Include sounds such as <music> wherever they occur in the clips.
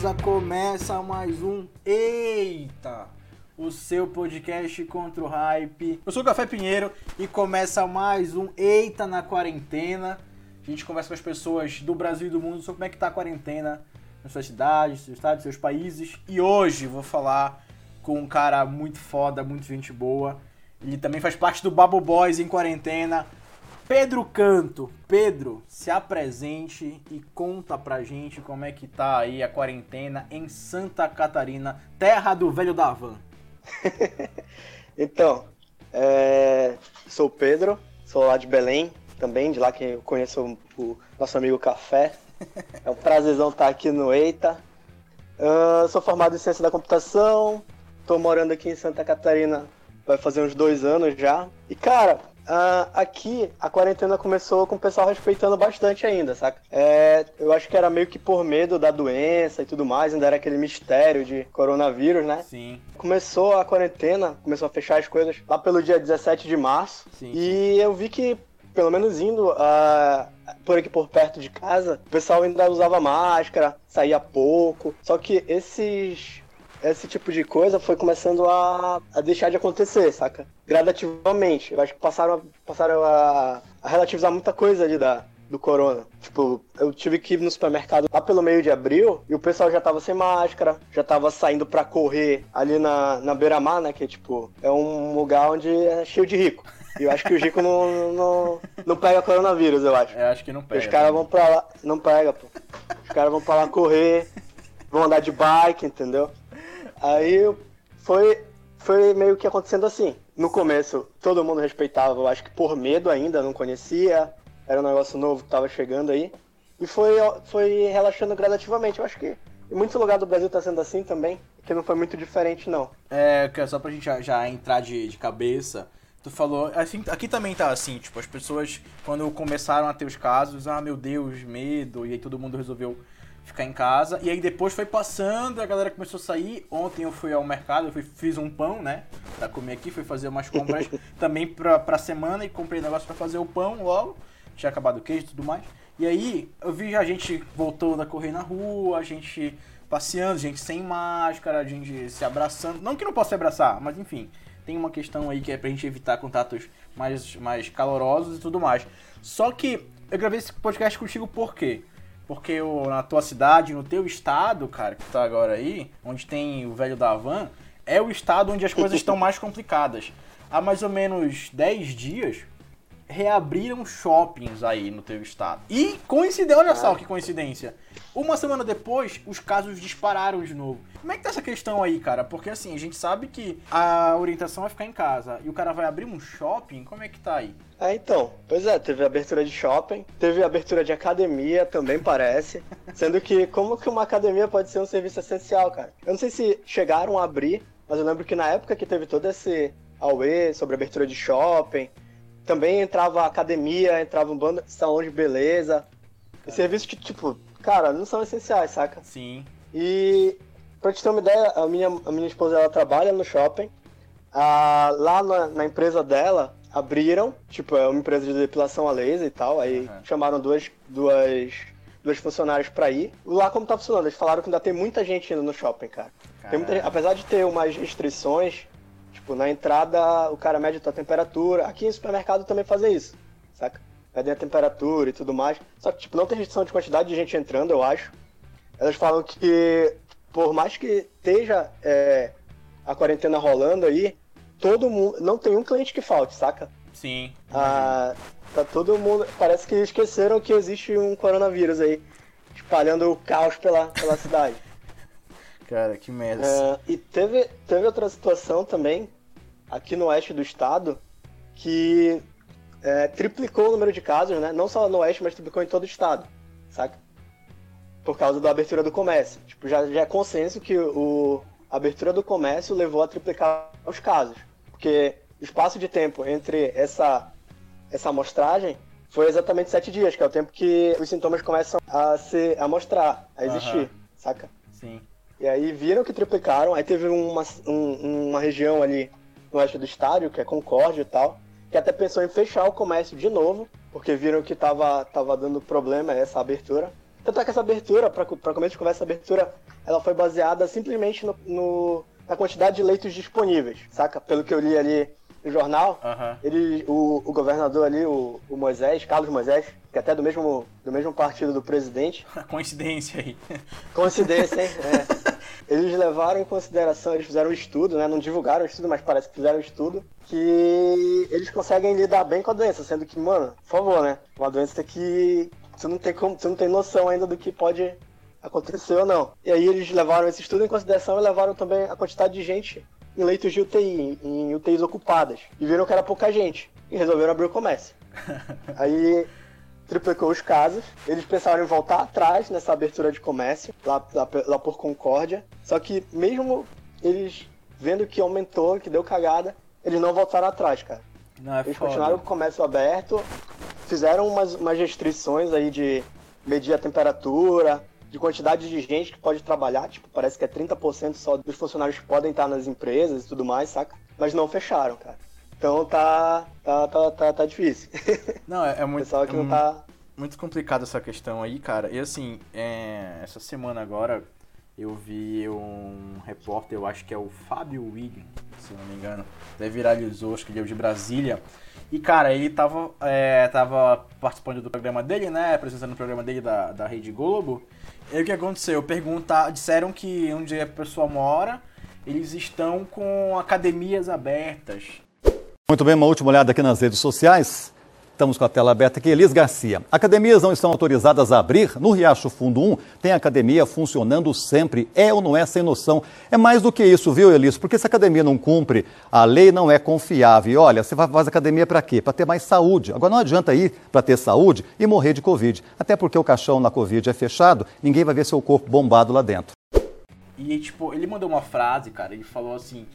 Beleza? Começa mais um Eita, o seu podcast contra o hype. Eu sou o Café Pinheiro e começa mais um Eita na quarentena. A gente conversa com as pessoas do Brasil e do mundo sobre como é que tá a quarentena nas suas cidades, seus estados, seus países. E hoje vou falar com um cara muito foda, muito gente boa. Ele também faz parte do Babo Boys em quarentena. Pedro Canto. Pedro, se apresente e conta pra gente como é que tá aí a quarentena em Santa Catarina, terra do velho da van. <laughs> então, é... sou o Pedro, sou lá de Belém, também, de lá que eu conheço o nosso amigo Café. <laughs> É um prazerzão estar aqui no EITA. Uh, sou formado em Ciência da Computação, estou morando aqui em Santa Catarina vai fazer uns dois anos já. E, cara, Uh, aqui a quarentena começou com o pessoal respeitando bastante ainda, saca? É, eu acho que era meio que por medo da doença e tudo mais, ainda era aquele mistério de coronavírus, né? Sim. Começou a quarentena, começou a fechar as coisas lá pelo dia 17 de março. Sim, e eu vi que, pelo menos indo uh, por aqui por perto de casa, o pessoal ainda usava máscara, saía pouco. Só que esses esse tipo de coisa foi começando a, a deixar de acontecer, saca? Gradativamente. Eu acho que passaram, passaram a, a relativizar muita coisa ali da, do corona. Tipo, eu tive que ir no supermercado lá pelo meio de abril e o pessoal já tava sem máscara, já tava saindo pra correr ali na, na beira-mar, né? Que, tipo, é um lugar onde é cheio de rico. E eu acho que o rico não, não, não pega coronavírus, eu acho. Eu acho que não pega. Os caras vão pra lá. Não pega, pô. Os caras vão pra lá correr, vão andar de bike, entendeu? Aí foi, foi meio que acontecendo assim. No começo, todo mundo respeitava, eu acho que por medo ainda, não conhecia, era um negócio novo que estava chegando aí. E foi, foi relaxando gradativamente. Eu acho que em muitos lugares do Brasil está sendo assim também, que não foi muito diferente, não. É, só pra gente já, já entrar de, de cabeça, tu falou, assim, aqui também tá assim, tipo, as pessoas, quando começaram a ter os casos, ah, meu Deus, medo, e aí todo mundo resolveu ficar em casa. E aí depois foi passando, a galera começou a sair. Ontem eu fui ao mercado, eu fui, fiz um pão, né? Pra comer aqui, fui fazer umas compras <laughs> também pra, pra semana e comprei negócio pra fazer o pão logo. Tinha acabado o queijo e tudo mais. E aí eu vi a gente voltou a correr na rua, a gente passeando, gente sem máscara, a gente se abraçando. Não que não possa se abraçar, mas enfim. Tem uma questão aí que é pra gente evitar contatos mais, mais calorosos e tudo mais. Só que eu gravei esse podcast contigo por quê? Porque o, na tua cidade, no teu estado, cara, que tá agora aí, onde tem o velho da van, é o estado onde as coisas estão mais complicadas. Há mais ou menos 10 dias, reabriram shoppings aí no teu estado. E coincidência, olha só que coincidência. Uma semana depois, os casos dispararam de novo. Como é que tá essa questão aí, cara? Porque assim, a gente sabe que a orientação é ficar em casa e o cara vai abrir um shopping, como é que tá aí? É, então, pois é, teve abertura de shopping, teve abertura de academia também parece, <laughs> sendo que como que uma academia pode ser um serviço essencial, cara? Eu não sei se chegaram a abrir, mas eu lembro que na época que teve todo esse auê sobre abertura de shopping, também entrava academia, entrava um bando, salão de beleza. E serviços que, tipo, cara, não são essenciais, saca? Sim. E pra te ter uma ideia, a minha, a minha esposa ela trabalha no shopping. Ah, lá na, na, empresa dela, abriram, tipo, é uma empresa de depilação a laser e tal. Aí uhum. chamaram duas, duas, duas funcionárias pra ir. Lá como tá funcionando? Eles falaram que ainda tem muita gente indo no shopping, cara. Muita, apesar de ter umas restrições, Tipo, na entrada o cara mede a tua temperatura. Aqui em supermercado também fazem isso, saca? Medem a temperatura e tudo mais. Só que, tipo, não tem restrição de quantidade de gente entrando, eu acho. Elas falam que, por mais que esteja é, a quarentena rolando aí, todo mundo. Não tem um cliente que falte, saca? Sim. Ah, tá todo mundo. Parece que esqueceram que existe um coronavírus aí, espalhando o caos pela, pela <laughs> cidade. Cara, que merda. É, e teve, teve outra situação também, aqui no oeste do estado que é, triplicou o número de casos, né? Não só no oeste, mas triplicou em todo o estado, saca? Por causa da abertura do comércio. Tipo, já, já é consenso que o, a abertura do comércio levou a triplicar os casos. Porque o espaço de tempo entre essa, essa amostragem foi exatamente sete dias, que é o tempo que os sintomas começam a se a mostrar, a existir, uhum. saca? Sim. E aí viram que triplicaram, aí teve uma, um, uma região ali no oeste do estádio, que é Concórdia e tal, que até pensou em fechar o comércio de novo, porque viram que tava, tava dando problema essa abertura. Tanto é que essa abertura, para começo de conversa, essa abertura, ela foi baseada simplesmente no, no, na quantidade de leitos disponíveis, saca? Pelo que eu li ali no jornal, Aham. ele, o, o governador ali, o, o Moisés, Carlos Moisés, que é até do mesmo, do mesmo partido do presidente, <laughs> Coincidência aí. coincidência, hein? <laughs> É. Eles levaram em consideração, eles fizeram um estudo, né? Não divulgaram o estudo, mas parece que fizeram um estudo que eles conseguem lidar bem com a doença, sendo que, mano, por favor, né? Uma doença que você não tem como, você não tem noção ainda do que pode acontecer ou não. E aí eles levaram esse estudo em consideração e levaram também a quantidade de gente em leitos de UTI, em UTIs ocupadas. E viram que era pouca gente. E resolveram abrir o comércio. <laughs> Aí triplicou os casos. Eles pensaram em voltar atrás nessa abertura de comércio, lá, lá, lá por Concórdia. Só que mesmo eles vendo que aumentou, que deu cagada, eles não voltaram atrás, cara. Não, é Eles foda. continuaram com o comércio aberto, fizeram umas, umas restrições aí de medir a temperatura, de quantidade de gente que pode trabalhar, tipo, parece que é 30% só dos funcionários que podem estar nas empresas e tudo mais, saca? Mas não fecharam, cara. Então tá, tá, tá, tá, tá difícil. <laughs> Não, é, é muito, pessoal que é não mu- tá... muito complicado essa questão aí, cara. E assim, é, essa semana agora eu vi um repórter, eu acho que é o Fábio William, se não me engano, até viralizou, acho que ele é de Brasília. E, cara, ele tava, é, tava participando do programa dele, né? Apresentando o programa dele da, da Rede Globo. E aí o que aconteceu? Perguntar, disseram que onde a pessoa mora, eles estão com academias abertas. Muito bem, uma última olhada aqui nas redes sociais. Estamos com a tela aberta aqui. Elis Garcia. Academias não estão autorizadas a abrir. No Riacho Fundo 1 tem academia funcionando sempre. É ou não é sem noção? É mais do que isso, viu, Elis? Porque se a academia não cumpre, a lei não é confiável. E olha, você fazer academia para quê? Para ter mais saúde. Agora não adianta ir para ter saúde e morrer de Covid. Até porque o caixão na Covid é fechado, ninguém vai ver seu corpo bombado lá dentro. E, tipo, ele mandou uma frase, cara, ele falou assim,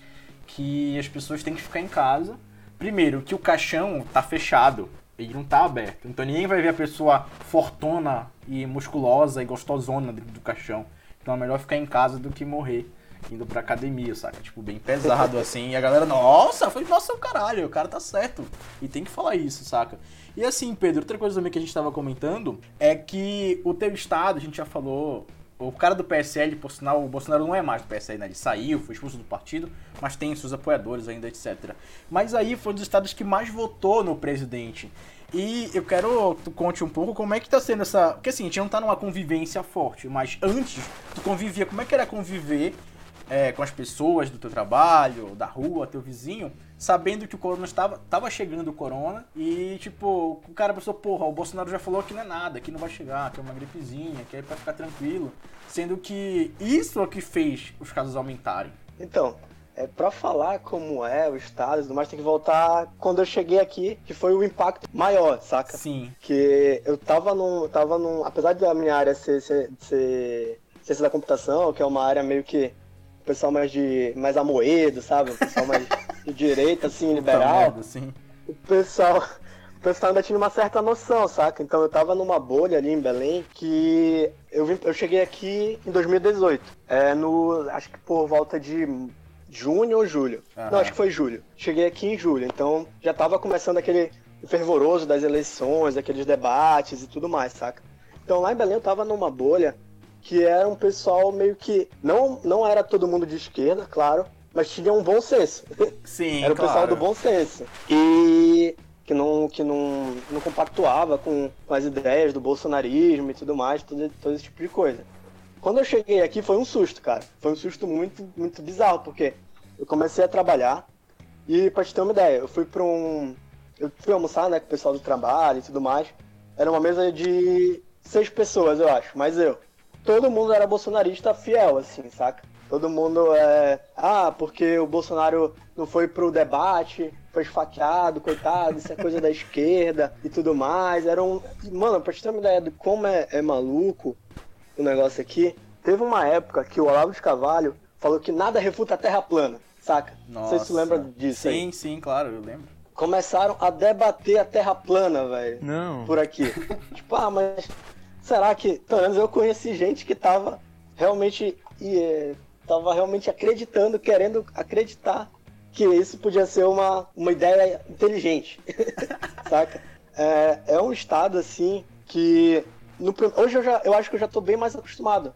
que as pessoas têm que ficar em casa. Primeiro, que o caixão tá fechado, ele não tá aberto. Então ninguém vai ver a pessoa fortona e musculosa e gostosona dentro do caixão. Então é melhor ficar em casa do que morrer indo pra academia, saca? Tipo, bem pesado assim. E a galera, nossa, foi nossa, caralho, o cara tá certo. E tem que falar isso, saca? E assim, Pedro, outra coisa também que a gente tava comentando é que o teu estado, a gente já falou, o cara do PSL, por sinal, o Bolsonaro não é mais do PSL, né? Ele saiu, foi expulso do partido, mas tem seus apoiadores ainda, etc. Mas aí foi um dos estados que mais votou no presidente. E eu quero que tu conte um pouco como é que tá sendo essa. Porque assim, a gente não tá numa convivência forte, mas antes tu convivia, como é que era conviver é, com as pessoas do teu trabalho, da rua, teu vizinho, sabendo que o corona estava tava chegando o corona e, tipo, o cara pensou, porra, o Bolsonaro já falou que não é nada, que não vai chegar, que é uma gripezinha, que é pra ficar tranquilo. Sendo que isso é o que fez os casos aumentarem. Então, é, pra falar como é o estado e tudo mais, tem que voltar quando eu cheguei aqui, que foi o impacto maior, saca? Sim. que eu tava num, tava num, apesar da minha área ser, ser, ser ciência da computação, que é uma área meio que pessoal mais de mais amoedo, sabe? O pessoal mais de <laughs> direita, assim, liberal. merda, sim. O pessoal, o pessoal ainda tinha uma certa noção, saca? Então eu tava numa bolha ali em Belém que eu, vim, eu cheguei aqui em 2018, é, no, acho que por volta de junho ou julho. Aham. Não, acho que foi julho. Cheguei aqui em julho, então já tava começando aquele fervoroso das eleições, aqueles debates e tudo mais, saca? Então lá em Belém eu tava numa bolha que era um pessoal meio que. Não, não era todo mundo de esquerda, claro, mas tinha um bom senso. <laughs> Sim, era o claro. pessoal do bom senso. E que não, que não, não compactuava com, com as ideias do bolsonarismo e tudo mais, todo, todo esse tipo de coisa. Quando eu cheguei aqui foi um susto, cara. Foi um susto muito, muito bizarro, porque eu comecei a trabalhar e pra te ter uma ideia, eu fui pra um. Eu fui almoçar, né, com o pessoal do trabalho e tudo mais. Era uma mesa de seis pessoas, eu acho, mas eu. Todo mundo era bolsonarista fiel, assim, saca? Todo mundo é. Ah, porque o Bolsonaro não foi pro debate, foi esfaqueado, coitado, isso é coisa da <laughs> esquerda e tudo mais. Era um. Mano, pra te ter uma ideia de como é, é maluco o negócio aqui, teve uma época que o Olavo de Carvalho falou que nada refuta a Terra plana, saca? Não sei se lembra disso sim, aí. Sim, sim, claro, eu lembro. Começaram a debater a Terra plana, velho. Não. Por aqui. <laughs> tipo, ah, mas será que. Pelo menos eu conheci gente que tava realmente. E, é, tava realmente acreditando, querendo acreditar que isso podia ser uma, uma ideia inteligente. <laughs> saca? É, é um estado assim que no, hoje eu, já, eu acho que eu já tô bem mais acostumado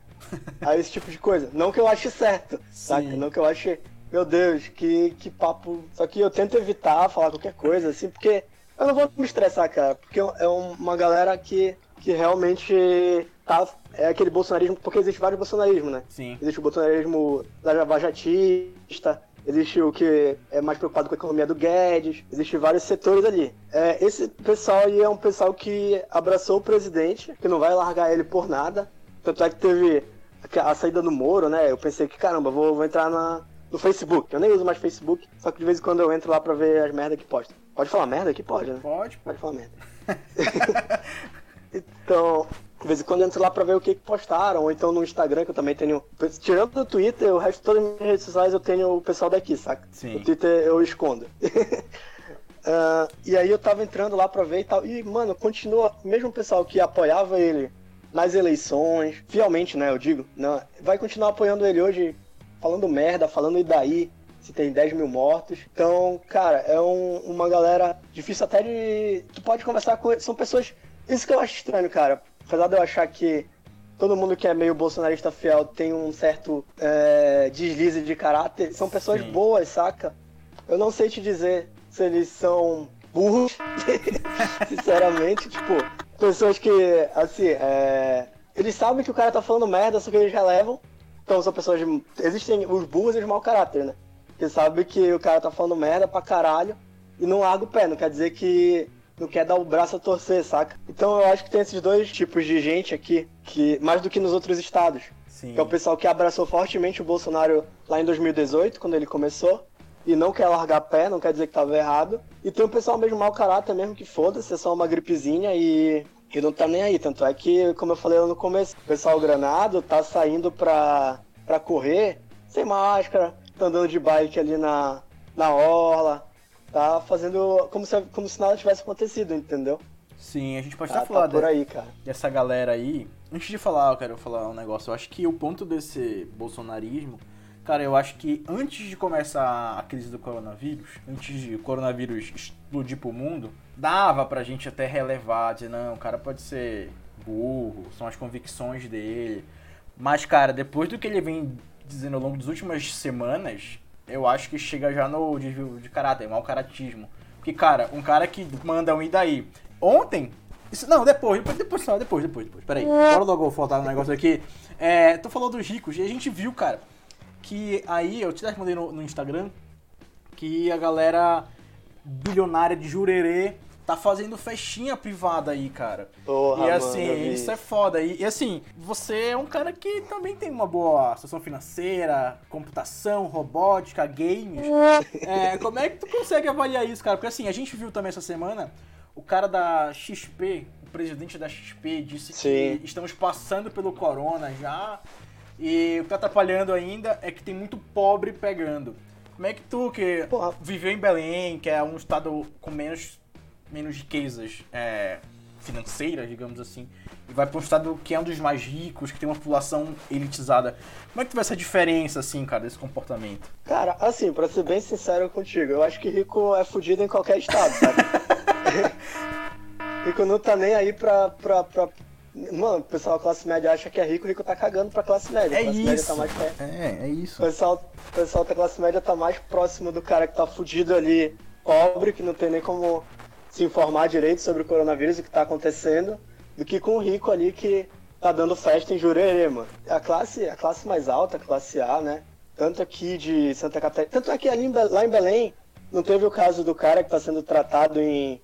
a esse tipo de coisa. Não que eu ache certo, saca? Não que eu ache, meu Deus, que, que papo. Só que eu tento evitar falar qualquer coisa, assim, porque eu não vou me estressar, cara. Porque é uma galera que, que realmente tá. É aquele bolsonarismo, porque existe vários bolsonarismos, né? Sim. Existe o bolsonarismo da Javajatista, existe o que é mais preocupado com a economia do Guedes, existe vários setores ali. É, esse pessoal aí é um pessoal que abraçou o presidente, que não vai largar ele por nada. Tanto é que teve a saída do Moro, né? Eu pensei que, caramba, vou, vou entrar na, no Facebook. Eu nem uso mais Facebook, só que de vez em quando eu entro lá pra ver as merdas que posta. Pode falar merda aqui? Pode, né? Pode. Pode falar merda. <laughs> então, de vez em quando eu entro lá pra ver o que, que postaram, ou então no Instagram, que eu também tenho. Tirando do Twitter, o resto de todas as minhas redes sociais eu tenho o pessoal daqui, saca? Sim. O Twitter eu escondo. uh, <laughs> e aí eu tava entrando lá pra ver e tal. E, mano, continua, mesmo o pessoal que apoiava ele nas eleições, fielmente, né, eu digo, não, vai continuar apoiando ele hoje, falando merda, falando e daí, se tem 10 mil mortos. Então, cara, é um, uma galera difícil até de. Tu pode conversar com. São pessoas. Isso que eu acho estranho, cara apesar de eu achar que todo mundo que é meio bolsonarista fiel tem um certo é, deslize de caráter, são pessoas Sim. boas, saca? Eu não sei te dizer se eles são burros, <laughs> sinceramente, tipo, pessoas que, assim, é, eles sabem que o cara tá falando merda, só que eles relevam. Então são pessoas. De, existem os burros e os mau caráter, né? Que sabem que o cara tá falando merda pra caralho e não larga o pé. Não quer dizer que não quer dar o braço a torcer, saca? Então eu acho que tem esses dois tipos de gente aqui, que mais do que nos outros estados. Sim. Que é o pessoal que abraçou fortemente o Bolsonaro lá em 2018, quando ele começou, e não quer largar pé, não quer dizer que tava errado. E tem o pessoal mesmo mau caráter mesmo, que foda-se, é só uma gripezinha e, e não tá nem aí. Tanto é que, como eu falei lá no começo, o pessoal granado tá saindo pra, pra correr sem máscara, tá andando de bike ali na, na orla, tá fazendo como se, como se nada tivesse acontecido, entendeu? Sim, a gente pode tá, até falar tá por aí, cara. dessa galera aí. Antes de falar, eu quero falar um negócio. Eu acho que o ponto desse bolsonarismo, cara, eu acho que antes de começar a crise do coronavírus, antes de o coronavírus explodir pro mundo, dava pra gente até relevar, dizer, não, o cara pode ser burro, são as convicções dele. Mas, cara, depois do que ele vem dizendo ao longo das últimas semanas, eu acho que chega já no desvio de caráter, mau caratismo. Porque, cara, um cara que manda um e daí. Ontem. Isso, não, depois, depois, depois, não, depois, depois, depois. Peraí. Bora logo faltar um negócio aqui. É, tu falou dos ricos e a gente viu, cara, que aí, eu te mandei no, no Instagram, que a galera bilionária de Jurerê tá fazendo festinha privada aí, cara. Porra, e assim, mano, isso é foda. E, e, assim, você é um cara que também tem uma boa situação financeira, computação, robótica, games. <laughs> é, como é que tu consegue avaliar isso, cara? Porque assim, a gente viu também essa semana o cara da XP, o presidente da XP, disse Sim. que estamos passando pelo corona já. E o que tá atrapalhando ainda é que tem muito pobre pegando. Como é que tu, que Porra. viveu em Belém, que é um estado com menos menos riquezas é, financeiras, digamos assim, e vai para um estado que é um dos mais ricos, que tem uma população elitizada. Como é que tu vê essa diferença, assim, cara, desse comportamento? Cara, assim, pra ser bem sincero contigo, eu acho que rico é fudido em qualquer estado, sabe? <laughs> rico não tá nem aí pra, pra, pra... Mano, o pessoal da classe média acha que é rico, o rico tá cagando pra classe média. É classe isso. média tá mais perto. É, é isso. O pessoal, o pessoal da classe média tá mais próximo do cara que tá fudido ali, pobre, que não tem nem como se informar direito sobre o coronavírus e o que está acontecendo, do que com o rico ali que tá dando festa em Jurerê, mano. A classe, a classe mais alta, a classe A, né? Tanto aqui de Santa Catarina. Tanto é que ali em, lá em Belém não teve o caso do cara que está sendo tratado em,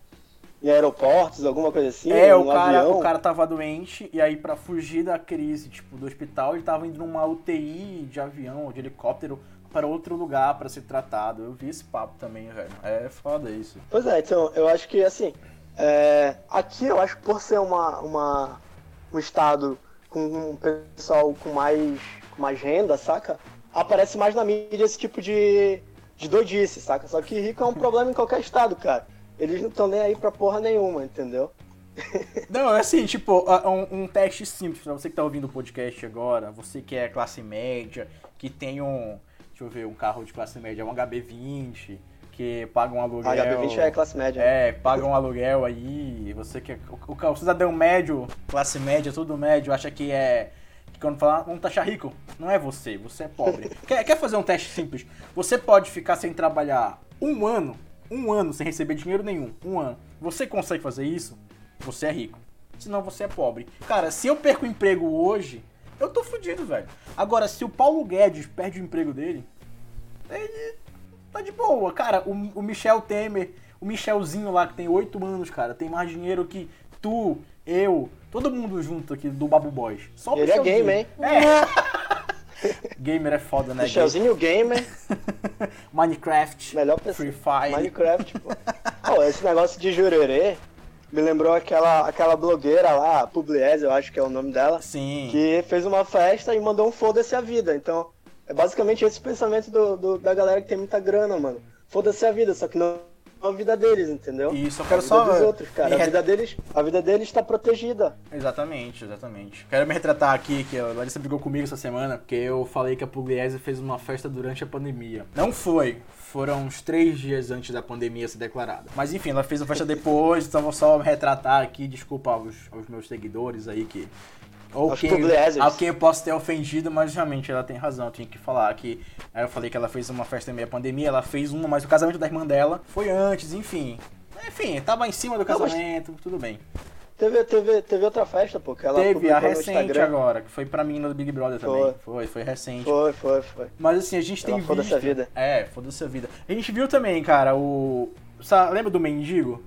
em aeroportos, alguma coisa assim. É, o cara, avião. o cara tava doente e aí para fugir da crise, tipo, do hospital, ele tava indo numa UTI de avião ou de helicóptero para outro lugar para ser tratado. Eu vi esse papo também, velho. É foda isso. Pois é, então, eu acho que assim, é, aqui eu acho que por ser uma, uma, um estado com um pessoal com mais, com mais renda, saca? Aparece mais na mídia esse tipo de, de doidice, saca? Só que rico é um <laughs> problema em qualquer estado, cara. Eles não estão nem aí pra porra nenhuma, entendeu? <laughs> Não, é assim, tipo, um, um teste simples pra você que tá ouvindo o podcast agora, você que é classe média, que tem um, deixa eu ver, um carro de classe média, um HB20, que paga um aluguel. HB20 é classe média. É, paga um aluguel aí, Você que é, o, o cidadão médio, classe média, tudo médio, acha que é. Que quando falar, vamos taxar rico. Não é você, você é pobre. <laughs> quer, quer fazer um teste simples? Você pode ficar sem trabalhar um ano, um ano sem receber dinheiro nenhum. Um ano. Você consegue fazer isso? Você é rico. Senão você é pobre. Cara, se eu perco o emprego hoje, eu tô fudido, velho. Agora, se o Paulo Guedes perde o emprego dele, ele tá de boa. Cara, o, o Michel Temer, o Michelzinho lá que tem oito anos, cara, tem mais dinheiro que tu, eu, todo mundo junto aqui do Babu Boys. Só o Ele é gamer, hein? É. <laughs> gamer é foda, né? Michelzinho gamer. <laughs> Minecraft. Melhor pessoa. Free Fire. Minecraft, pô. oh, esse negócio de jurerê me lembrou aquela, aquela blogueira lá, Pugliese, eu acho que é o nome dela. Sim. Que fez uma festa e mandou um foda-se a vida. Então, é basicamente esse pensamento do, do, da galera que tem muita grana, mano. Foda-se a vida, só que não a vida deles, entendeu? Isso, eu quero a só. Dos outros, cara. A vida deles, a vida deles está protegida. Exatamente, exatamente. Quero me retratar aqui que a Larissa brigou comigo essa semana, porque eu falei que a Pugliese fez uma festa durante a pandemia. Não foi. Foram uns três dias antes da pandemia ser declarada. Mas enfim, ela fez a festa depois, então vou só me retratar aqui, desculpa aos, aos meus seguidores aí que ou quem, a quem eu posso ter ofendido, mas realmente ela tem razão. Eu tinha que falar que. Aí eu falei que ela fez uma festa em meia pandemia, ela fez uma, mas o casamento da irmã dela foi antes, enfim. Enfim, tava em cima do casamento, Não, tudo bem. Teve, teve, teve outra festa, pô, que ela Teve a recente agora, que foi pra mim no Big Brother foi. também. Foi, foi recente. Foi, foi, foi. Mas assim, a gente ela tem foda visto... Foda-se vida. É, foda-se a vida. A gente viu também, cara, o... Lembra do mendigo?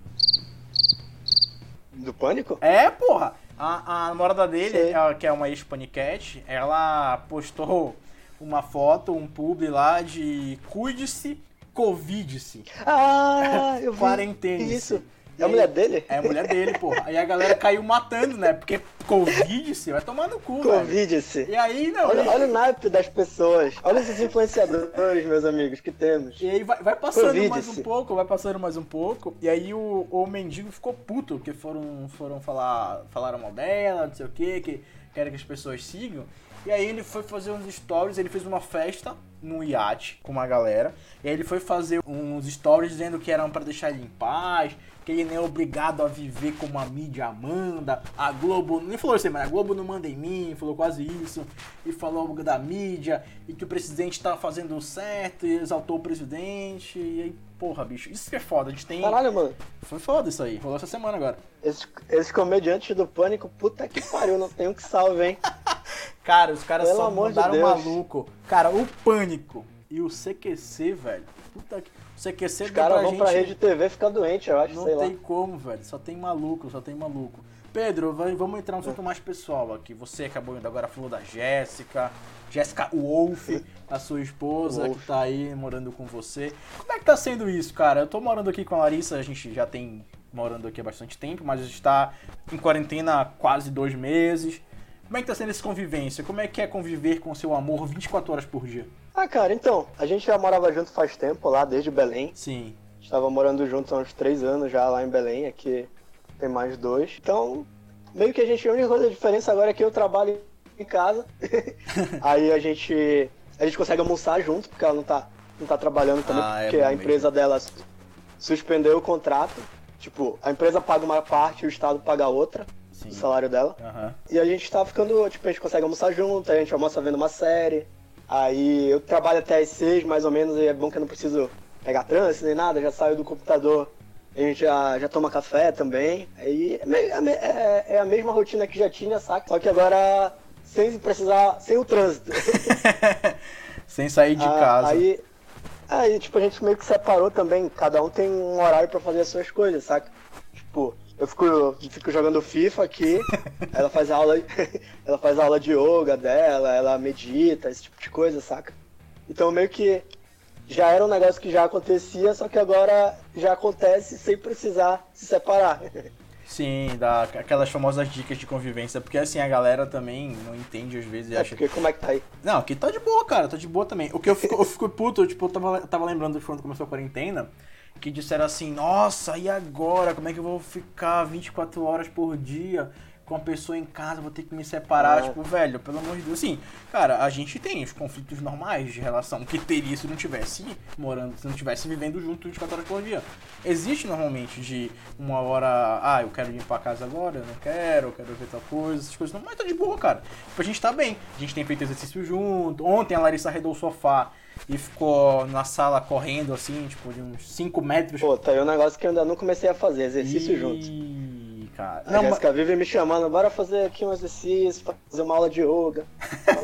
Do Pânico? É, porra! A, a namorada dele, ela, que é uma ex-panicat, ela postou uma foto, um publi lá de cuide-se, covid-se. Ah, eu vi Quarentene. Isso. É a mulher dele? É a mulher dele, porra. Aí a galera caiu matando, né? Porque Covid-se vai tomar no cu, Covid-se. E aí, não. Olha, olha, o naipe das pessoas. Olha esses influenciadores, meus amigos, que temos. E aí vai, vai passando mais um pouco, vai passando mais um pouco. E aí o, o mendigo ficou puto, porque foram, foram falar, falaram mal dela, não sei o quê, que querem que as pessoas sigam. E aí ele foi fazer uns stories, ele fez uma festa no iate com uma galera. E aí ele foi fazer uns stories dizendo que eram para deixar ele em paz, que ele não é obrigado a viver como a mídia manda. A Globo, nem falou assim, mas a Globo não manda em mim, falou quase isso. E falou da mídia, e que o presidente tá fazendo certo, e exaltou o presidente. E aí, porra, bicho, isso que é foda. A gente tem. Caralho, mano. Foi foda isso aí, rolou essa semana agora. Esses, esses comediantes do pânico, puta que pariu, não tem o que salve, hein? <laughs> Cara, os caras só mandaram de maluco. Cara, o pânico e o CQC, velho. Puta que. CQC Os caras vão gente... pra rede TV ficar doente, eu acho, Não sei tem lá. como, velho. Só tem maluco, só tem maluco. Pedro, vamos entrar um assunto mais pessoal aqui. Você acabou indo agora falou da Jéssica. Jéssica Wolf, <laughs> a sua esposa Wolf. que tá aí morando com você. Como é que tá sendo isso, cara? Eu tô morando aqui com a Larissa, a gente já tem morando aqui há bastante tempo, mas a gente tá em quarentena há quase dois meses. Como é que tá sendo essa convivência? Como é que é conviver com seu amor 24 horas por dia? Ah, cara, então, a gente já morava junto faz tempo lá, desde Belém. Sim. Estava morando juntos há uns três anos já lá em Belém, aqui tem mais dois. Então, meio que a gente, a única coisa, a diferença agora é que eu trabalho em casa. <laughs> Aí a gente, a gente consegue almoçar junto, porque ela não tá, não tá trabalhando também, ah, é porque é a empresa mesmo. dela suspendeu o contrato. Tipo, a empresa paga uma parte e o Estado paga outra. Sim. O salário dela. Uhum. E a gente tá ficando, tipo, a gente consegue almoçar junto, a gente almoça vendo uma série. Aí eu trabalho até às seis, mais ou menos, e é bom que eu não preciso pegar trânsito nem nada, já saio do computador, a gente já, já toma café também. Aí é, é, é, é a mesma rotina que já tinha, saca? Só que agora sem precisar, sem o trânsito. <laughs> sem sair de ah, casa. Aí, aí, tipo, a gente meio que separou também, cada um tem um horário para fazer as suas coisas, saca? Tipo, eu fico, eu fico jogando FIFA aqui, <laughs> ela faz aula, <laughs> ela faz aula de yoga dela, ela medita, esse tipo de coisa, saca? Então meio que já era um negócio que já acontecia, só que agora já acontece sem precisar se separar. Sim, dá aquelas famosas dicas de convivência, porque assim, a galera também não entende às vezes e é, acha... porque como é que tá aí? Não, aqui tá de boa, cara, tá de boa também. O que eu fico, eu fico puto, tipo, eu tava, eu tava lembrando de quando começou a quarentena, que disseram assim: Nossa, e agora? Como é que eu vou ficar 24 horas por dia com a pessoa em casa, vou ter que me separar, tipo, velho, pelo amor de Deus. Assim, cara, a gente tem os conflitos normais de relação que teria se não tivesse morando, se não tivesse vivendo junto 24 horas por dia. Existe normalmente de uma hora, ah, eu quero limpar a casa agora, eu não quero, eu quero ver tal coisa, essas coisas não, mas tá de boa, cara. Tipo, a gente tá bem. A gente tem feito exercício junto. Ontem a Larissa arredou o sofá e ficou na sala correndo assim, tipo, de uns 5 metros. Pô, tá aí um negócio que eu ainda não comecei a fazer, exercício e... junto cara. A não, Jéssica mas... vive me chamando, bora fazer aqui um exercício, fazer uma aula de yoga.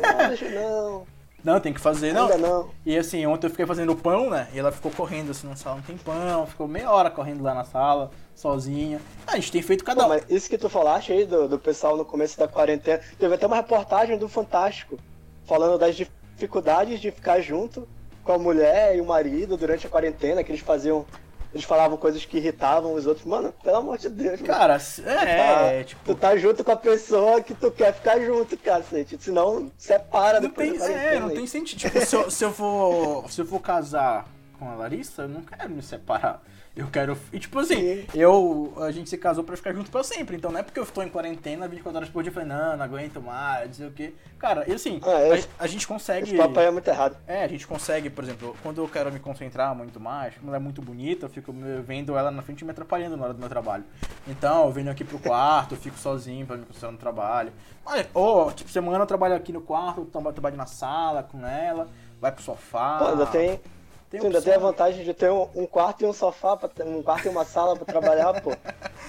Não, <laughs> deixa não. Não, tem que fazer, não. Ainda não. E assim, ontem eu fiquei fazendo pão, né? E ela ficou correndo assim na sala um tempão, ficou meia hora correndo lá na sala, sozinha. a gente tem feito cada Pô, mas isso que tu falaste aí do, do pessoal no começo da quarentena, teve até uma reportagem do Fantástico falando das dificuldades de ficar junto com a mulher e o marido durante a quarentena, que eles faziam eles falavam coisas que irritavam os outros. Mano, pelo amor de Deus. Cara, mano. é, tá, é, tipo. Tu tá junto com a pessoa que tu quer ficar junto, cacete. Senão, separa não tem, É, não tem sentido. Tipo, se eu, se eu for. Se eu for casar com a Larissa, eu não quero me separar. Eu quero. E tipo assim, Sim. eu. A gente se casou pra ficar junto pra sempre. Então não é porque eu estou em quarentena 24 horas por dia. Eu falei, não, não aguento mais, não sei o quê. Cara, e assim, ah, a, a, gente consegue. Esse papai é muito errado. É, a gente consegue, por exemplo, quando eu quero me concentrar muito mais, como ela é muito bonita, eu fico vendo ela na frente e me atrapalhando na hora do meu trabalho. Então, eu venho aqui pro quarto, fico sozinho pra me concentrar no trabalho. Mas, ou, tipo, semana eu trabalho aqui no quarto, trabalho na sala com ela, vai pro sofá. Pô, ainda tem tem Sim, ainda tem a vantagem de ter um, um quarto e um sofá, pra, um quarto e uma sala para trabalhar, pô.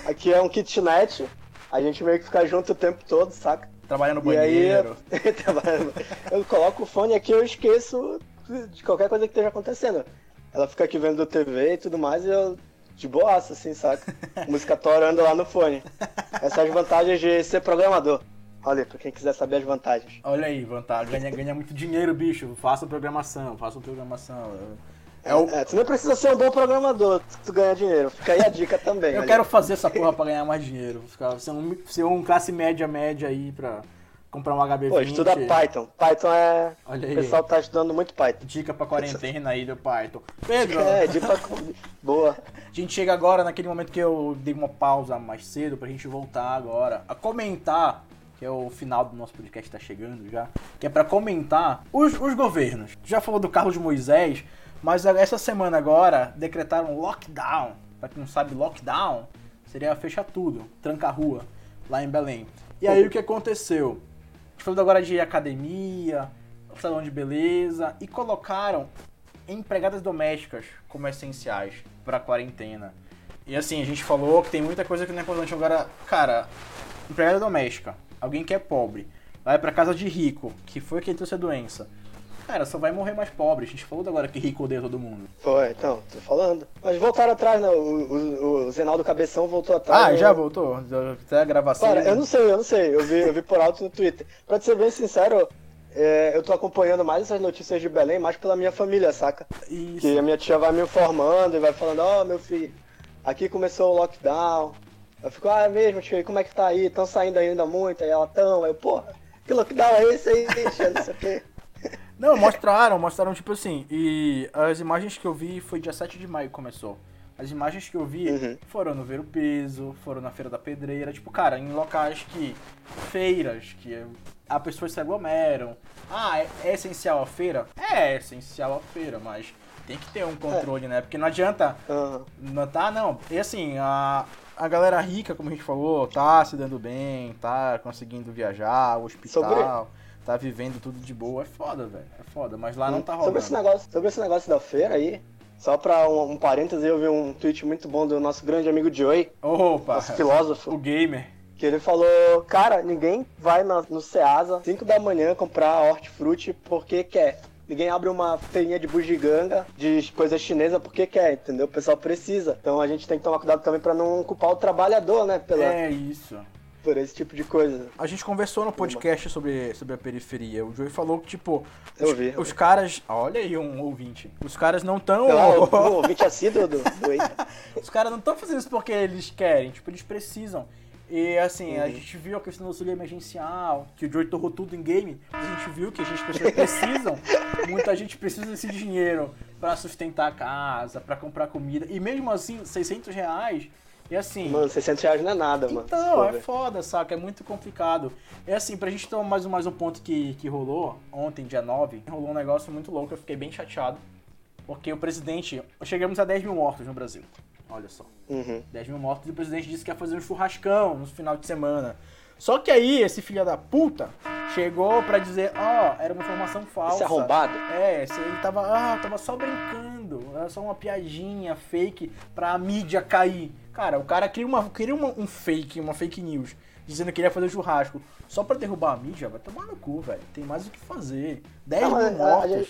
Aqui é um kitnet, a gente meio que fica junto o tempo todo, saca? Trabalha no banheiro. <laughs> Aí, eu coloco o fone aqui eu esqueço de qualquer coisa que esteja acontecendo. Ela fica aqui vendo TV e tudo mais e eu de boaça, assim, saca? <laughs> Música torando lá no fone. Essas são as vantagens de ser programador. Olha, pra quem quiser saber as vantagens. Olha aí, vantagem. Ganha, ganha muito dinheiro, bicho. Faça programação, faça programação. É, o... é, tu não precisa ser um bom programador tu ganhar dinheiro. Fica aí a dica também. Eu ali. quero fazer essa porra pra ganhar mais dinheiro. Ficar, ser, um, ser um classe média, média aí pra comprar um HB20. Pô, estuda Python. Python é. Olha aí. O pessoal tá estudando muito Python. Dica pra quarentena aí do Python. Pedro! É, dica boa. A gente chega agora naquele momento que eu dei uma pausa mais cedo pra gente voltar agora a comentar que é o final do nosso podcast está chegando já, que é para comentar os, os governos. Já falou do Carlos Moisés, mas essa semana agora decretaram lockdown. Para quem não sabe, lockdown seria fechar tudo, tranca rua lá em Belém. E aí o que aconteceu? A gente falou agora de academia, salão de beleza e colocaram empregadas domésticas como essenciais para quarentena. E assim, a gente falou que tem muita coisa que não é importante agora, cara, empregada doméstica alguém que é pobre, vai para casa de rico, que foi quem trouxe a doença. Cara, só vai morrer mais pobre. A gente falou agora que rico odeia todo mundo. Foi, então, tô falando. Mas voltaram atrás, né? O, o, o Zenaldo Cabeção voltou atrás. Ah, né? já voltou? Até a gravação. Cara, eu não sei, eu não sei. Eu vi, eu vi por alto no Twitter. Pra ser bem sincero, é, eu tô acompanhando mais essas notícias de Belém, mais pela minha família, saca? Isso. Que a minha tia vai me informando e vai falando, ó, oh, meu filho, aqui começou o lockdown, eu fico, ah, é mesmo, tio, como é que tá aí? Estão saindo ainda muito? Aí ela tão, aí eu, porra, que lockdown é esse aí, bicho? Não sei o quê. <laughs> Não, mostraram, mostraram tipo assim, e as imagens que eu vi foi dia 7 de maio que começou. As imagens que eu vi uhum. foram no Ver o Peso, foram na Feira da Pedreira, tipo, cara, em locais que. feiras, que a pessoas se aglomeram. Ah, é, é essencial a feira? É, é essencial a feira, mas tem que ter um controle, é. né? Porque não adianta. Uhum. Não tá, não. E assim, a, a galera rica, como a gente falou, tá se dando bem, tá conseguindo viajar, o hospital, sobre... tá vivendo tudo de boa. É foda, velho. É foda, mas lá não tá rolando. Sobre esse negócio, sobre esse negócio da feira aí, só pra um, um parêntese, eu vi um tweet muito bom do nosso grande amigo Joey. Opa! Nosso filósofo. O gamer. Que ele falou, cara, ninguém vai no Ceasa 5 da manhã comprar hortifruti porque quer. Ninguém abre uma feirinha de bugiganga, de coisa chinesa, porque quer, entendeu? O pessoal precisa. Então a gente tem que tomar cuidado também para não culpar o trabalhador, né? Pela... É isso por esse tipo de coisa. A gente conversou no podcast sobre, sobre a periferia. O Joey falou que, tipo, eu os, vi, os caras. Olha aí um ouvinte. Os caras não estão. <laughs> o ouvinte assíduo do, do Os caras não estão fazendo isso porque eles querem, tipo, eles precisam. E assim, uhum. a gente viu a questão do auxílio emergencial, que o Joey torrou tudo em game, a gente viu que a gente pessoas precisam, <laughs> muita gente precisa desse dinheiro para sustentar a casa, para comprar comida, e mesmo assim, 600 reais E assim. Mano, 600 reais não é nada, mano. Então, é foda, saca? É muito complicado. É assim, pra gente tomar mais um, mais um ponto que, que rolou, ontem, dia 9, rolou um negócio muito louco, eu fiquei bem chateado. Porque o presidente. Chegamos a 10 mil mortos no Brasil. Olha só. Uhum. 10 mil mortos e o presidente disse que ia fazer um churrascão no final de semana. Só que aí, esse filho da puta chegou pra dizer, ó, oh, era uma informação falsa. Esse arrombado? É, ele tava, ah, tava só brincando, era só uma piadinha fake pra mídia cair. Cara, o cara cria, uma, cria uma, um fake, uma fake news, dizendo que ele ia fazer churrasco só pra derrubar a mídia, vai tomar no cu, velho. Tem mais o que fazer. 10 Não, mil mortos.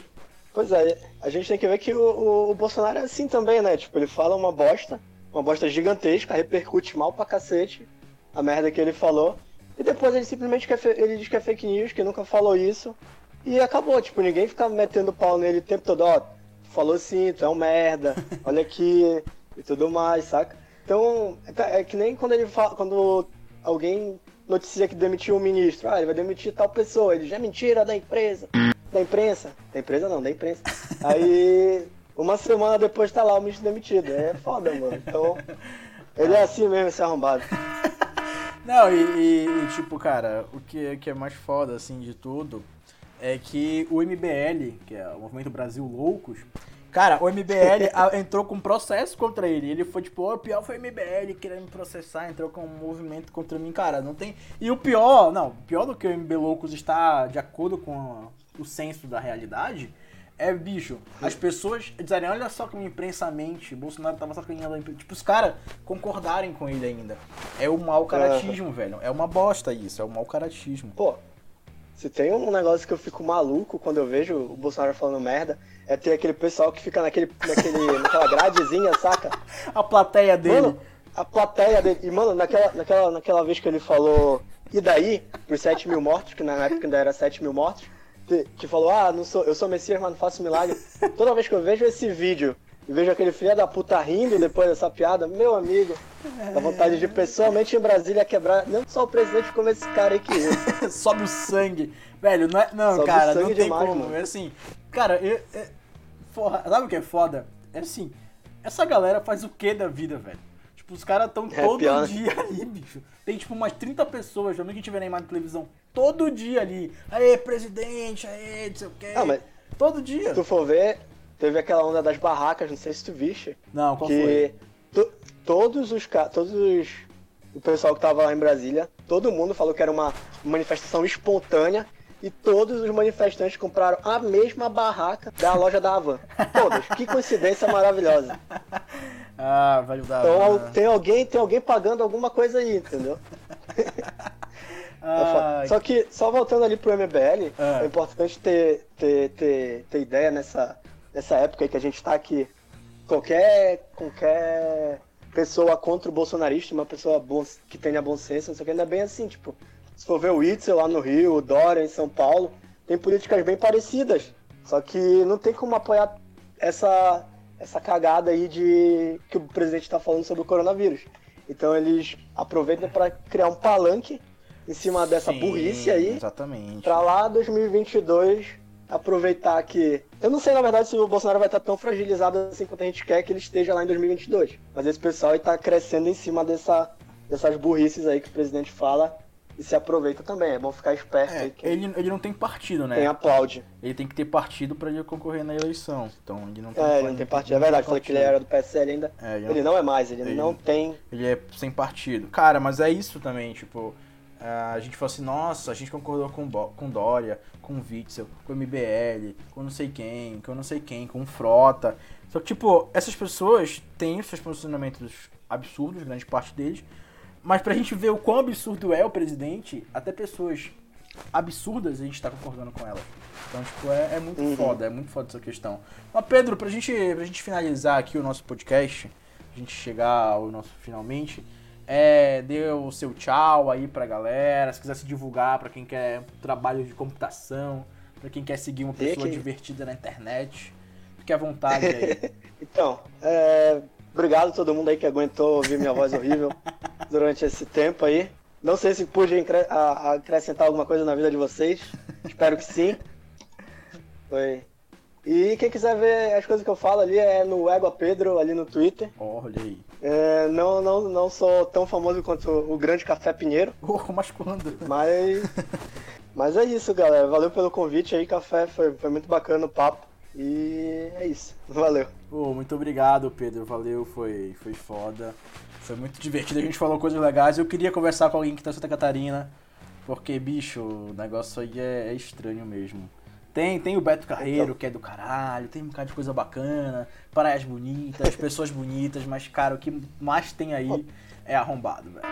Pois é, a gente tem que ver que o, o, o Bolsonaro é assim também, né? Tipo, ele fala uma bosta, uma bosta gigantesca, repercute mal pra cacete a merda que ele falou. E depois ele simplesmente quer, ele diz que é fake news, que nunca falou isso. E acabou, tipo, ninguém fica metendo pau nele o tempo todo, ó, falou assim, tu é um merda, <laughs> olha aqui, e tudo mais, saca? Então, é, é que nem quando ele fala, quando alguém noticia que demitiu um ministro, ah, ele vai demitir tal pessoa, ele já é mentira da empresa, da imprensa, da empresa não, da imprensa. Aí, uma semana depois tá lá o ministro demitido, é foda, mano. Então, ele é assim mesmo, esse arrombado. <laughs> Não, e, e, tipo, cara, o que, que é mais foda, assim, de tudo, é que o MBL, que é o Movimento Brasil Loucos, cara, o MBL <laughs> entrou com processo contra ele. Ele foi tipo, oh, o pior foi o MBL querendo me processar, entrou com um movimento contra mim, cara, não tem. E o pior, não, pior do que o MB Loucos está de acordo com o senso da realidade é, bicho, as pessoas dizerem, olha só como imprensamente Bolsonaro tava sacaneando. Tipo, os caras concordarem com ele ainda. É o mau caratismo, velho. É uma bosta isso, é o mau caratismo. Pô, se tem um negócio que eu fico maluco quando eu vejo o Bolsonaro falando merda, é ter aquele pessoal que fica naquele, naquele, <laughs> naquela gradezinha, saca? A plateia dele. Mano, a plateia dele. E, mano, naquela, naquela, naquela vez que ele falou, e daí, por 7 mil mortos, que na época ainda era 7 mil mortos, que falou, ah, não sou, eu sou Messias, mas não faço milagre. <laughs> Toda vez que eu vejo esse vídeo e vejo aquele filho da puta rindo depois dessa piada, meu amigo, dá vontade de pessoalmente em Brasília quebrar. Não só o presidente como esse cara aí que <laughs> Sobe o sangue. Velho, não é. Não, Sobe cara, não tem demais, como. Mano. É assim. Cara, eu, eu, porra, sabe o que é foda? É assim. Essa galera faz o que da vida, velho? Tipo, os caras estão é todo pior. dia <laughs> ali, bicho. Tem tipo umas 30 pessoas, já que a gente vê na imagem de televisão, todo dia ali. Aê, presidente, aê, não sei o quê. Ah, mas todo dia. Se tu for ver, teve aquela onda das barracas, não sei se tu viste. Não, qual que foi? todos os todos os o pessoal que tava lá em Brasília, todo mundo falou que era uma manifestação espontânea e todos os manifestantes compraram a mesma barraca da loja da Havan. Todos. que coincidência maravilhosa. <laughs> Ah, vai dar. Então tem alguém, tem alguém pagando alguma coisa aí, entendeu? Só que, só voltando ali pro MBL, ah. é importante ter, ter, ter, ter ideia nessa, nessa época que a gente tá aqui. Qualquer, qualquer pessoa contra o bolsonarista, uma pessoa bom, que tenha bom senso, não sei o que, ainda é bem assim, tipo, se for ver o Itzel lá no Rio, o Dória em São Paulo, tem políticas bem parecidas. Só que não tem como apoiar essa, essa cagada aí de que o presidente está falando sobre o coronavírus. Então eles aproveitam para criar um palanque em cima dessa Sim, burrice aí. Exatamente. Para lá 2022 aproveitar que eu não sei na verdade se o Bolsonaro vai estar tão fragilizado assim quanto a gente quer que ele esteja lá em 2022. Mas esse pessoal está crescendo em cima dessa dessas burrices aí que o presidente fala e se aproveita também. É bom ficar esperto. É, ele, ele não tem partido, né? Tem aplaude. Ele tem que ter partido para ele concorrer na eleição. Então ele não tem É, ele não tem partido. É verdade, falei que ele era do PSL ainda. É, ele, ele não, não, é mais, ele, ele, não tem. Ele é sem partido. Cara, mas é isso também, tipo. A gente falou assim, nossa, a gente concordou com, com Dória, com Witzel, com MBL, com não sei quem, com não sei quem, com Frota. Só que, tipo, essas pessoas têm seus posicionamentos absurdos, grande parte deles, mas pra gente ver o quão absurdo é o presidente, até pessoas absurdas a gente tá concordando com ela. Então, tipo, é, é muito uhum. foda, é muito foda essa questão. Mas, Pedro, pra gente, pra gente finalizar aqui o nosso podcast, a gente chegar ao nosso finalmente, é, dê o seu tchau aí pra galera, se quiser se divulgar pra quem quer trabalho de computação, pra quem quer seguir uma pessoa divertida na internet, fique à vontade aí. <laughs> então, é, Obrigado a todo mundo aí que aguentou ouvir minha voz horrível <laughs> durante esse tempo aí. Não sei se pude acrescentar alguma coisa na vida de vocês. Espero que sim. Foi. E quem quiser ver as coisas que eu falo ali é no Égua Pedro, ali no Twitter. Olha aí. É, não, não, não sou tão famoso quanto o Grande Café Pinheiro. <laughs> Oh, mas quando? Mas, <laughs> mas é isso, galera. Valeu pelo convite aí, café. Foi, foi muito bacana o papo. E é isso. <laughs> Valeu. Oh, muito obrigado, Pedro. Valeu, foi, foi foda. Foi muito divertido. A gente falou coisas legais. Eu queria conversar com alguém que tá em Santa Catarina. Porque, bicho, o negócio aí é, é estranho mesmo. Tem, tem o Beto Carreiro, então. que é do caralho, tem um bocado de coisa bacana, praias bonitas, <laughs> pessoas bonitas, mas, cara, o que mais tem aí é arrombado, velho.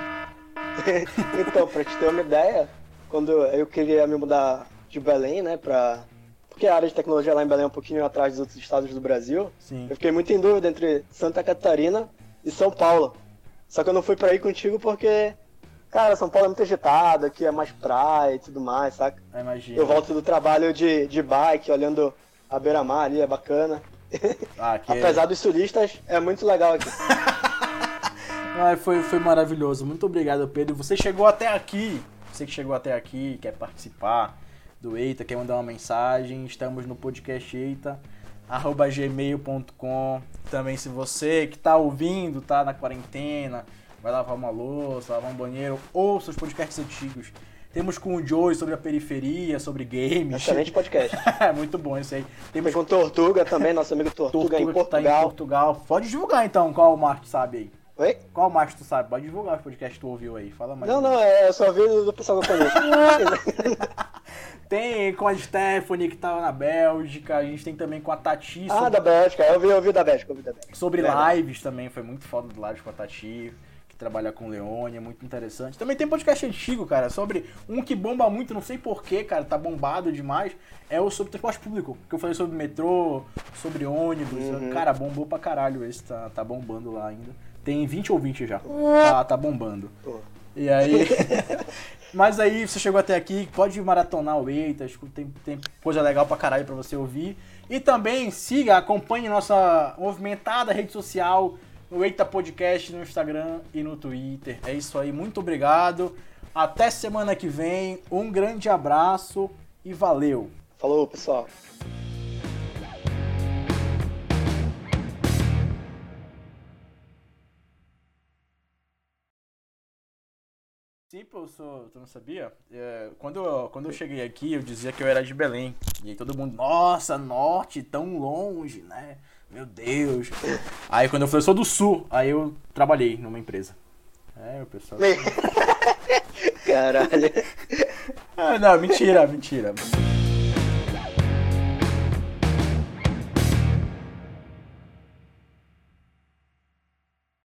<laughs> então, pra te ter uma ideia, quando eu queria me mudar de Belém, né, pra... Porque a área de tecnologia lá em Belém é um pouquinho atrás dos outros estados do Brasil. Sim. Eu fiquei muito em dúvida entre Santa Catarina e São Paulo. Só que eu não fui pra ir contigo porque Cara, São Paulo é muito agitado, aqui é mais praia e tudo mais, saca? É, imagina. Eu volto do trabalho de, de bike, olhando a beira-mar ali, é bacana. <laughs> Ah, que... Apesar dos turistas, é muito legal aqui. <laughs> ah, foi, foi maravilhoso. Muito obrigado, Pedro. Você chegou até aqui. Você que chegou até aqui, quer participar do Eita, quer mandar uma mensagem, estamos no podcast Eita, arroba gmail.com. Também se você que está ouvindo, tá na quarentena, vai lavar uma louça, lavar um banheiro, ouça os podcasts antigos. Temos com o Joey sobre a periferia, sobre games. Excelente podcast. é <laughs> muito bom esse aí. Temos com Tortuga também, nosso amigo Tortuga, Tortuga em Portugal. Tá em Portugal. Pode divulgar então qual o tu sabe aí. Oi? Qual marca tu sabe? Pode divulgar os podcasts que tu ouviu aí. Fala mais. Não, não, é, eu só vi do pessoal que eu conheço. <laughs> tem com a Stephanie que tava na Bélgica, a gente tem também com a Tati. Ah, da Bélgica, eu vi, eu vi da Bélgica, eu vi da Bélgica. Sobre lives também, foi muito foda do lives com a Tati que trabalha com Leone, é muito interessante. Também tem podcast antigo, cara, sobre um que bomba muito, não sei porquê, cara, tá bombado demais, é o sobre transporte público, que eu falei sobre metrô, sobre ônibus, uhum. cara, bombou pra caralho esse, tá, tá bombando lá ainda. Tem 20 ou 20 já, tá, tá bombando. Pô. E aí... <laughs> Mas aí, você chegou até aqui, pode maratonar o Eita, tem, tem coisa legal pra caralho pra você ouvir. E também siga, acompanhe nossa movimentada rede social, no Eita Podcast no Instagram e no Twitter. É isso aí, muito obrigado. Até semana que vem. Um grande abraço e valeu. Falou, pessoal. Sim, eu sou, tu não sabia? É, quando, eu, quando eu cheguei aqui, eu dizia que eu era de Belém. E aí todo mundo, nossa, norte, tão longe, né? Meu Deus. Aí quando eu falei, eu sou do sul, aí eu trabalhei numa empresa. É, o pessoal. <laughs> Caralho. ah, não, mentira, mentira.